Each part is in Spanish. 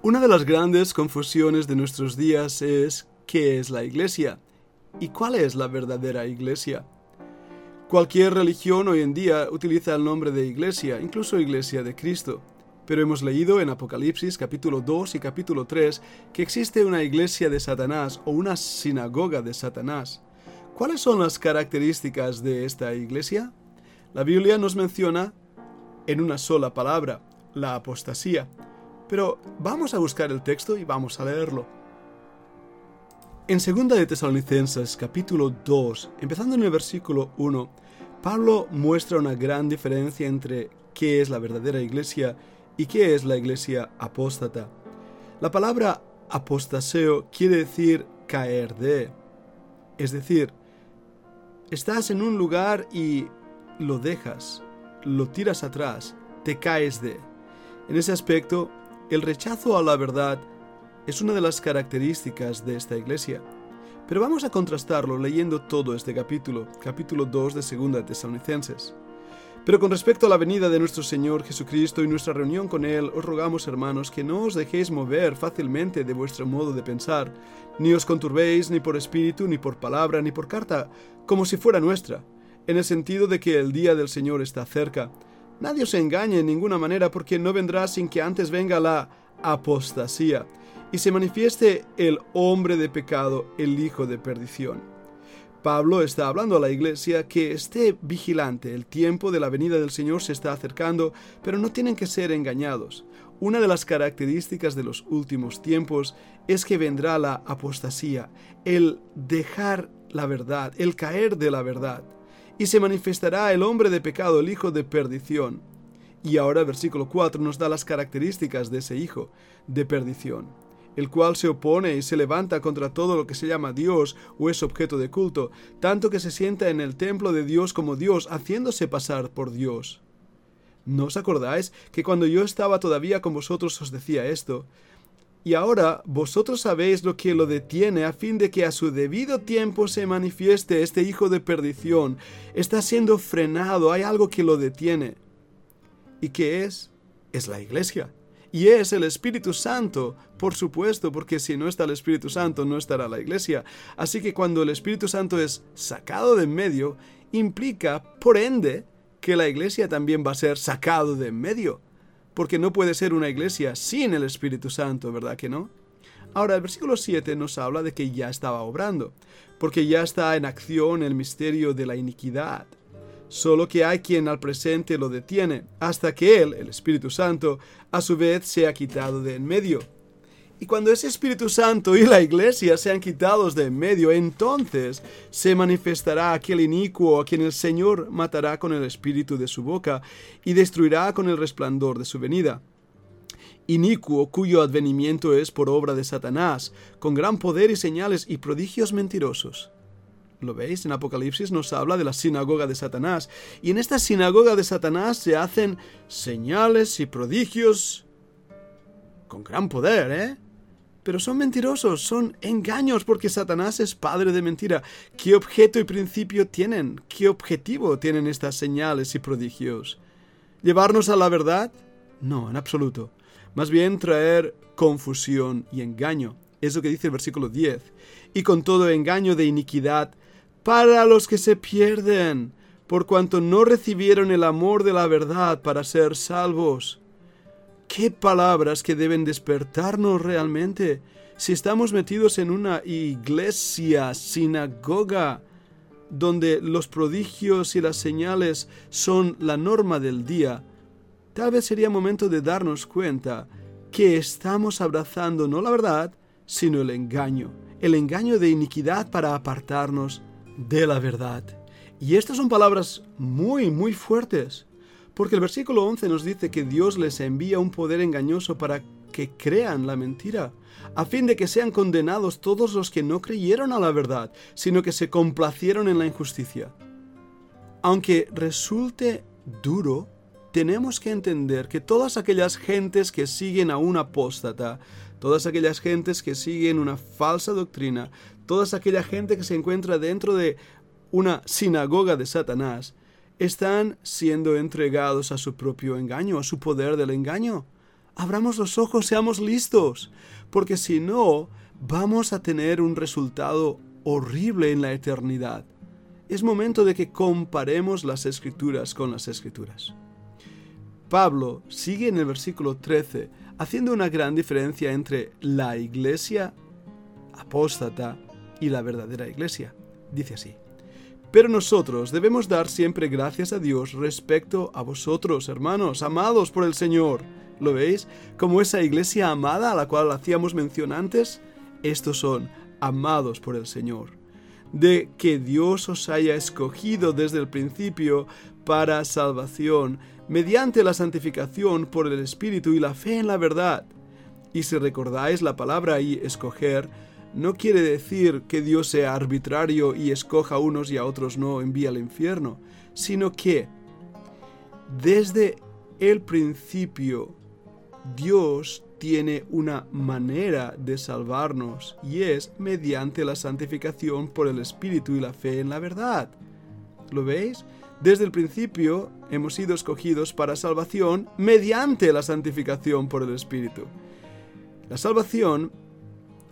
Una de las grandes confusiones de nuestros días es ¿qué es la iglesia? ¿Y cuál es la verdadera iglesia? Cualquier religión hoy en día utiliza el nombre de iglesia, incluso iglesia de Cristo. Pero hemos leído en Apocalipsis capítulo 2 y capítulo 3 que existe una iglesia de Satanás o una sinagoga de Satanás. ¿Cuáles son las características de esta iglesia? La Biblia nos menciona en una sola palabra, la apostasía. Pero vamos a buscar el texto y vamos a leerlo. En 2 de Tesalonicenses capítulo 2, empezando en el versículo 1, Pablo muestra una gran diferencia entre qué es la verdadera iglesia y qué es la iglesia apóstata. La palabra apostaseo quiere decir caer de. Es decir, estás en un lugar y lo dejas, lo tiras atrás, te caes de. En ese aspecto, el rechazo a la verdad es una de las características de esta iglesia. Pero vamos a contrastarlo leyendo todo este capítulo, capítulo 2 de 2 Tesalonicenses. Pero con respecto a la venida de nuestro Señor Jesucristo y nuestra reunión con Él, os rogamos, hermanos, que no os dejéis mover fácilmente de vuestro modo de pensar, ni os conturbéis ni por espíritu, ni por palabra, ni por carta, como si fuera nuestra, en el sentido de que el día del Señor está cerca Nadie os engañe en ninguna manera porque no vendrá sin que antes venga la apostasía y se manifieste el hombre de pecado, el hijo de perdición. Pablo está hablando a la iglesia que esté vigilante, el tiempo de la venida del Señor se está acercando, pero no tienen que ser engañados. Una de las características de los últimos tiempos es que vendrá la apostasía, el dejar la verdad, el caer de la verdad y se manifestará el hombre de pecado, el hijo de perdición. Y ahora versículo 4 nos da las características de ese hijo de perdición, el cual se opone y se levanta contra todo lo que se llama Dios o es objeto de culto, tanto que se sienta en el templo de Dios como Dios, haciéndose pasar por Dios. ¿No os acordáis que cuando yo estaba todavía con vosotros os decía esto? Y ahora vosotros sabéis lo que lo detiene a fin de que a su debido tiempo se manifieste este hijo de perdición. Está siendo frenado, hay algo que lo detiene. ¿Y qué es? Es la iglesia. Y es el Espíritu Santo, por supuesto, porque si no está el Espíritu Santo no estará la iglesia. Así que cuando el Espíritu Santo es sacado de en medio, implica, por ende, que la iglesia también va a ser sacado de en medio porque no puede ser una iglesia sin el Espíritu Santo, ¿verdad que no? Ahora, el versículo 7 nos habla de que ya estaba obrando, porque ya está en acción el misterio de la iniquidad. Solo que hay quien al presente lo detiene, hasta que Él, el Espíritu Santo, a su vez sea quitado de en medio. Y cuando ese Espíritu Santo y la Iglesia sean quitados de en medio, entonces se manifestará aquel inicuo a quien el Señor matará con el espíritu de su boca y destruirá con el resplandor de su venida. Inicuo cuyo advenimiento es por obra de Satanás, con gran poder y señales y prodigios mentirosos. ¿Lo veis? En Apocalipsis nos habla de la sinagoga de Satanás. Y en esta sinagoga de Satanás se hacen señales y prodigios con gran poder, ¿eh? Pero son mentirosos, son engaños porque Satanás es padre de mentira. ¿Qué objeto y principio tienen? ¿Qué objetivo tienen estas señales y prodigios? ¿Llevarnos a la verdad? No, en absoluto. Más bien traer confusión y engaño. Es lo que dice el versículo 10. Y con todo engaño de iniquidad para los que se pierden, por cuanto no recibieron el amor de la verdad para ser salvos. Qué palabras que deben despertarnos realmente si estamos metidos en una iglesia, sinagoga, donde los prodigios y las señales son la norma del día. Tal vez sería momento de darnos cuenta que estamos abrazando no la verdad, sino el engaño, el engaño de iniquidad para apartarnos de la verdad. Y estas son palabras muy, muy fuertes. Porque el versículo 11 nos dice que Dios les envía un poder engañoso para que crean la mentira, a fin de que sean condenados todos los que no creyeron a la verdad, sino que se complacieron en la injusticia. Aunque resulte duro, tenemos que entender que todas aquellas gentes que siguen a un apóstata, todas aquellas gentes que siguen una falsa doctrina, toda aquella gente que se encuentra dentro de una sinagoga de Satanás, están siendo entregados a su propio engaño, a su poder del engaño. abramos los ojos, seamos listos, porque si no, vamos a tener un resultado horrible en la eternidad. Es momento de que comparemos las escrituras con las escrituras. Pablo sigue en el versículo 13 haciendo una gran diferencia entre la iglesia apóstata y la verdadera iglesia. Dice así. Pero nosotros debemos dar siempre gracias a Dios respecto a vosotros, hermanos, amados por el Señor. ¿Lo veis? Como esa iglesia amada a la cual hacíamos mención antes, estos son amados por el Señor. De que Dios os haya escogido desde el principio para salvación, mediante la santificación por el Espíritu y la fe en la verdad. Y si recordáis la palabra ahí, escoger, no quiere decir que Dios sea arbitrario y escoja a unos y a otros no envía al infierno, sino que desde el principio Dios tiene una manera de salvarnos y es mediante la santificación por el Espíritu y la fe en la verdad. ¿Lo veis? Desde el principio hemos sido escogidos para salvación mediante la santificación por el Espíritu. La salvación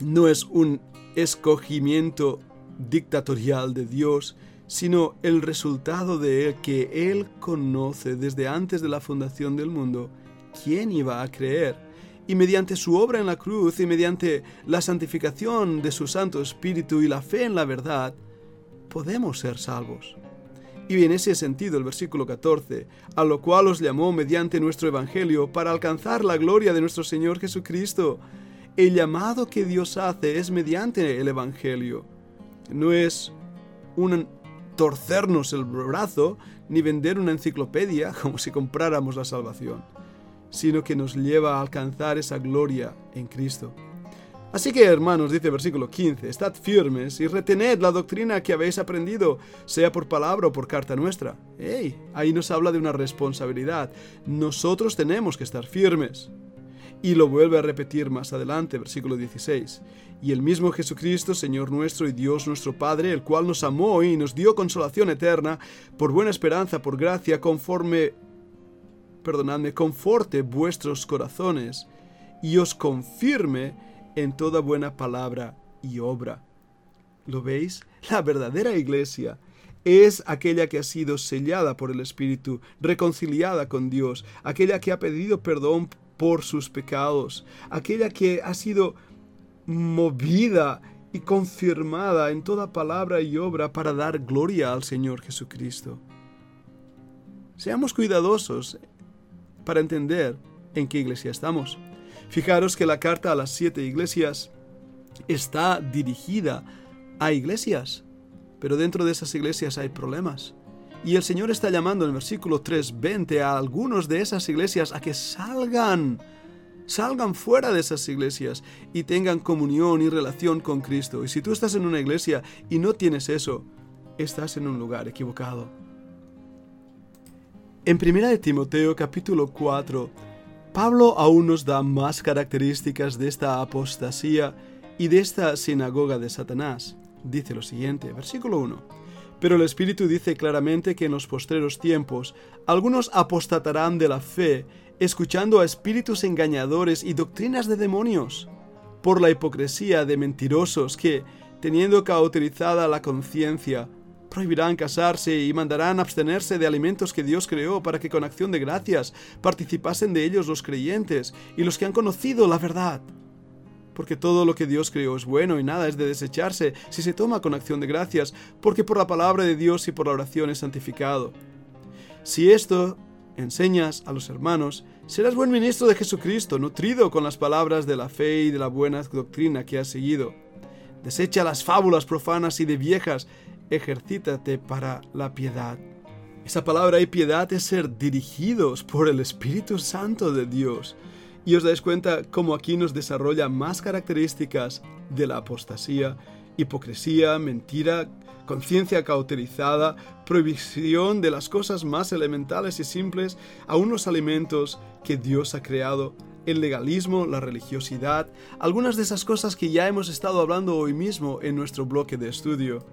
no es un escogimiento dictatorial de Dios, sino el resultado de Él que Él conoce desde antes de la fundación del mundo quién iba a creer. Y mediante su obra en la cruz y mediante la santificación de su Santo Espíritu y la fe en la verdad, podemos ser salvos. Y en ese sentido el versículo 14, a lo cual os llamó mediante nuestro Evangelio para alcanzar la gloria de nuestro Señor Jesucristo. El llamado que Dios hace es mediante el Evangelio. No es un torcernos el brazo ni vender una enciclopedia como si compráramos la salvación, sino que nos lleva a alcanzar esa gloria en Cristo. Así que, hermanos, dice versículo 15, estad firmes y retened la doctrina que habéis aprendido, sea por palabra o por carta nuestra. ¡Ey! Ahí nos habla de una responsabilidad. Nosotros tenemos que estar firmes. Y lo vuelve a repetir más adelante, versículo 16. Y el mismo Jesucristo, Señor nuestro y Dios nuestro Padre, el cual nos amó y nos dio consolación eterna, por buena esperanza, por gracia, conforme, perdonadme, conforte vuestros corazones y os confirme en toda buena palabra y obra. ¿Lo veis? La verdadera iglesia es aquella que ha sido sellada por el Espíritu, reconciliada con Dios, aquella que ha pedido perdón por sus pecados, aquella que ha sido movida y confirmada en toda palabra y obra para dar gloria al Señor Jesucristo. Seamos cuidadosos para entender en qué iglesia estamos. Fijaros que la carta a las siete iglesias está dirigida a iglesias, pero dentro de esas iglesias hay problemas. Y el Señor está llamando en el versículo 3:20 a algunos de esas iglesias a que salgan, salgan fuera de esas iglesias y tengan comunión y relación con Cristo. Y si tú estás en una iglesia y no tienes eso, estás en un lugar equivocado. En 1 de Timoteo capítulo 4 Pablo aún nos da más características de esta apostasía y de esta sinagoga de Satanás. Dice lo siguiente, versículo 1. Pero el Espíritu dice claramente que en los postreros tiempos algunos apostatarán de la fe, escuchando a espíritus engañadores y doctrinas de demonios, por la hipocresía de mentirosos que, teniendo cauterizada la conciencia, prohibirán casarse y mandarán abstenerse de alimentos que Dios creó para que con acción de gracias participasen de ellos los creyentes y los que han conocido la verdad. Porque todo lo que Dios creó es bueno y nada es de desecharse si se toma con acción de gracias, porque por la palabra de Dios y por la oración es santificado. Si esto enseñas a los hermanos, serás buen ministro de Jesucristo, nutrido con las palabras de la fe y de la buena doctrina que has seguido. Desecha las fábulas profanas y de viejas ejercítate para la piedad. Esa palabra y piedad es ser dirigidos por el Espíritu Santo de Dios. Y os dais cuenta cómo aquí nos desarrolla más características de la apostasía, hipocresía, mentira, conciencia cauterizada, prohibición de las cosas más elementales y simples a unos alimentos que Dios ha creado, el legalismo, la religiosidad, algunas de esas cosas que ya hemos estado hablando hoy mismo en nuestro bloque de estudio.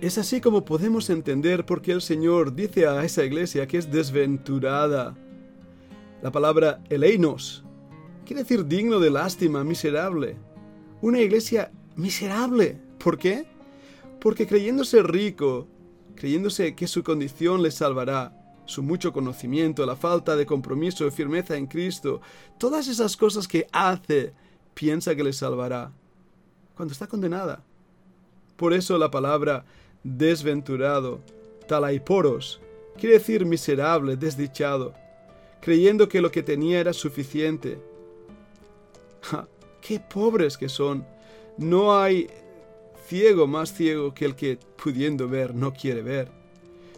Es así como podemos entender por qué el Señor dice a esa iglesia que es desventurada. La palabra eleinos quiere decir digno de lástima, miserable. Una iglesia miserable. ¿Por qué? Porque creyéndose rico, creyéndose que su condición le salvará, su mucho conocimiento, la falta de compromiso y firmeza en Cristo, todas esas cosas que hace, piensa que le salvará, cuando está condenada. Por eso la palabra desventurado, talaiporos, quiere decir miserable, desdichado, creyendo que lo que tenía era suficiente. ¡Qué pobres que son! No hay ciego más ciego que el que, pudiendo ver, no quiere ver.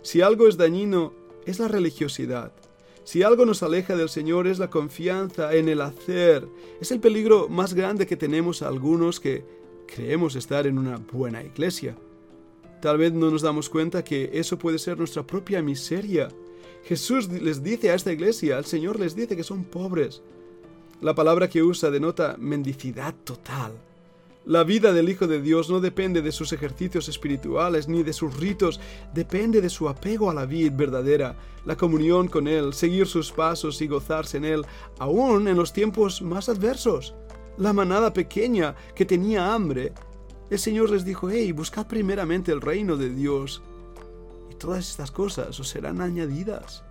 Si algo es dañino, es la religiosidad. Si algo nos aleja del Señor es la confianza en el hacer. Es el peligro más grande que tenemos algunos que creemos estar en una buena iglesia. Tal vez no nos damos cuenta que eso puede ser nuestra propia miseria. Jesús les dice a esta iglesia, al Señor les dice que son pobres. La palabra que usa denota mendicidad total. La vida del Hijo de Dios no depende de sus ejercicios espirituales ni de sus ritos, depende de su apego a la vida verdadera, la comunión con Él, seguir sus pasos y gozarse en Él, aún en los tiempos más adversos. La manada pequeña que tenía hambre, el Señor les dijo, hey, buscad primeramente el reino de Dios y todas estas cosas os serán añadidas.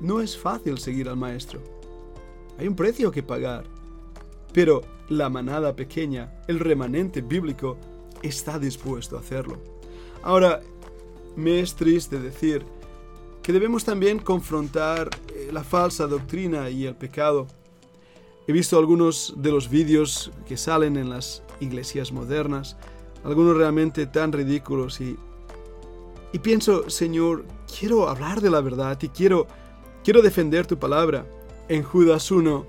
No es fácil seguir al Maestro. Hay un precio que pagar. Pero la manada pequeña, el remanente bíblico, está dispuesto a hacerlo. Ahora, me es triste decir que debemos también confrontar eh, la falsa doctrina y el pecado. He visto algunos de los vídeos que salen en las iglesias modernas, algunos realmente tan ridículos y, y pienso, Señor, quiero hablar de la verdad y quiero, quiero defender tu palabra. En Judas 1,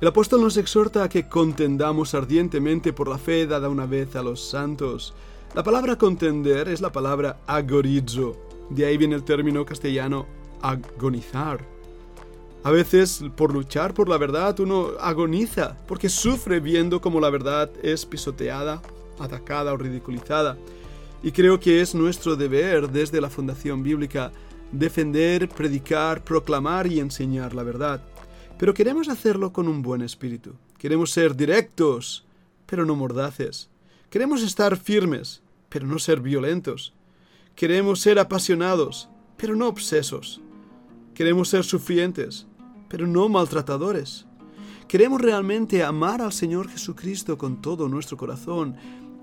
el apóstol nos exhorta a que contendamos ardientemente por la fe dada una vez a los santos. La palabra contender es la palabra agorizo, de ahí viene el término castellano agonizar. A veces, por luchar por la verdad, uno agoniza, porque sufre viendo cómo la verdad es pisoteada, atacada o ridiculizada. Y creo que es nuestro deber desde la Fundación Bíblica defender, predicar, proclamar y enseñar la verdad. Pero queremos hacerlo con un buen espíritu. Queremos ser directos, pero no mordaces. Queremos estar firmes, pero no ser violentos. Queremos ser apasionados, pero no obsesos. Queremos ser sufrientes, pero no maltratadores. Queremos realmente amar al Señor Jesucristo con todo nuestro corazón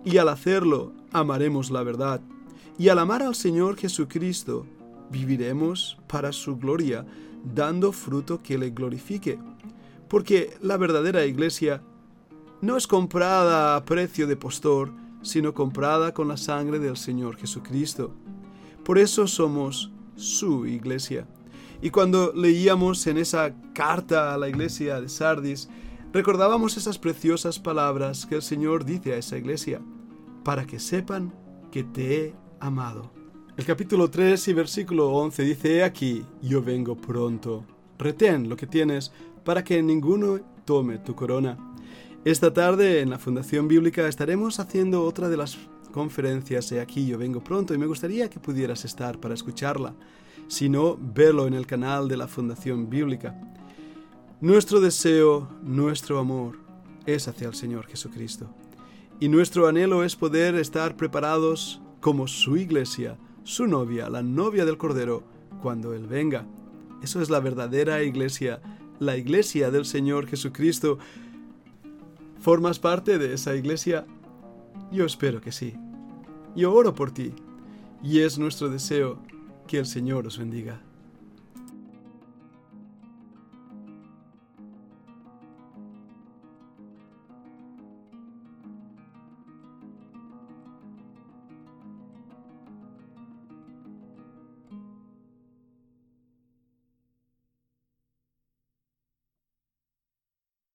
y al hacerlo amaremos la verdad. Y al amar al Señor Jesucristo viviremos para su gloria dando fruto que le glorifique. Porque la verdadera iglesia no es comprada a precio de postor, sino comprada con la sangre del Señor Jesucristo. Por eso somos su iglesia. Y cuando leíamos en esa carta a la iglesia de Sardis, recordábamos esas preciosas palabras que el Señor dice a esa iglesia, para que sepan que te he amado. El capítulo 3 y versículo 11 dice, He aquí, yo vengo pronto. Retén lo que tienes para que ninguno tome tu corona. Esta tarde en la Fundación Bíblica estaremos haciendo otra de las conferencias He aquí, yo vengo pronto y me gustaría que pudieras estar para escucharla. Si no, verlo en el canal de la Fundación Bíblica. Nuestro deseo, nuestro amor es hacia el Señor Jesucristo. Y nuestro anhelo es poder estar preparados como su iglesia su novia, la novia del Cordero, cuando Él venga. Eso es la verdadera iglesia, la iglesia del Señor Jesucristo. ¿Formas parte de esa iglesia? Yo espero que sí. Yo oro por ti y es nuestro deseo que el Señor os bendiga.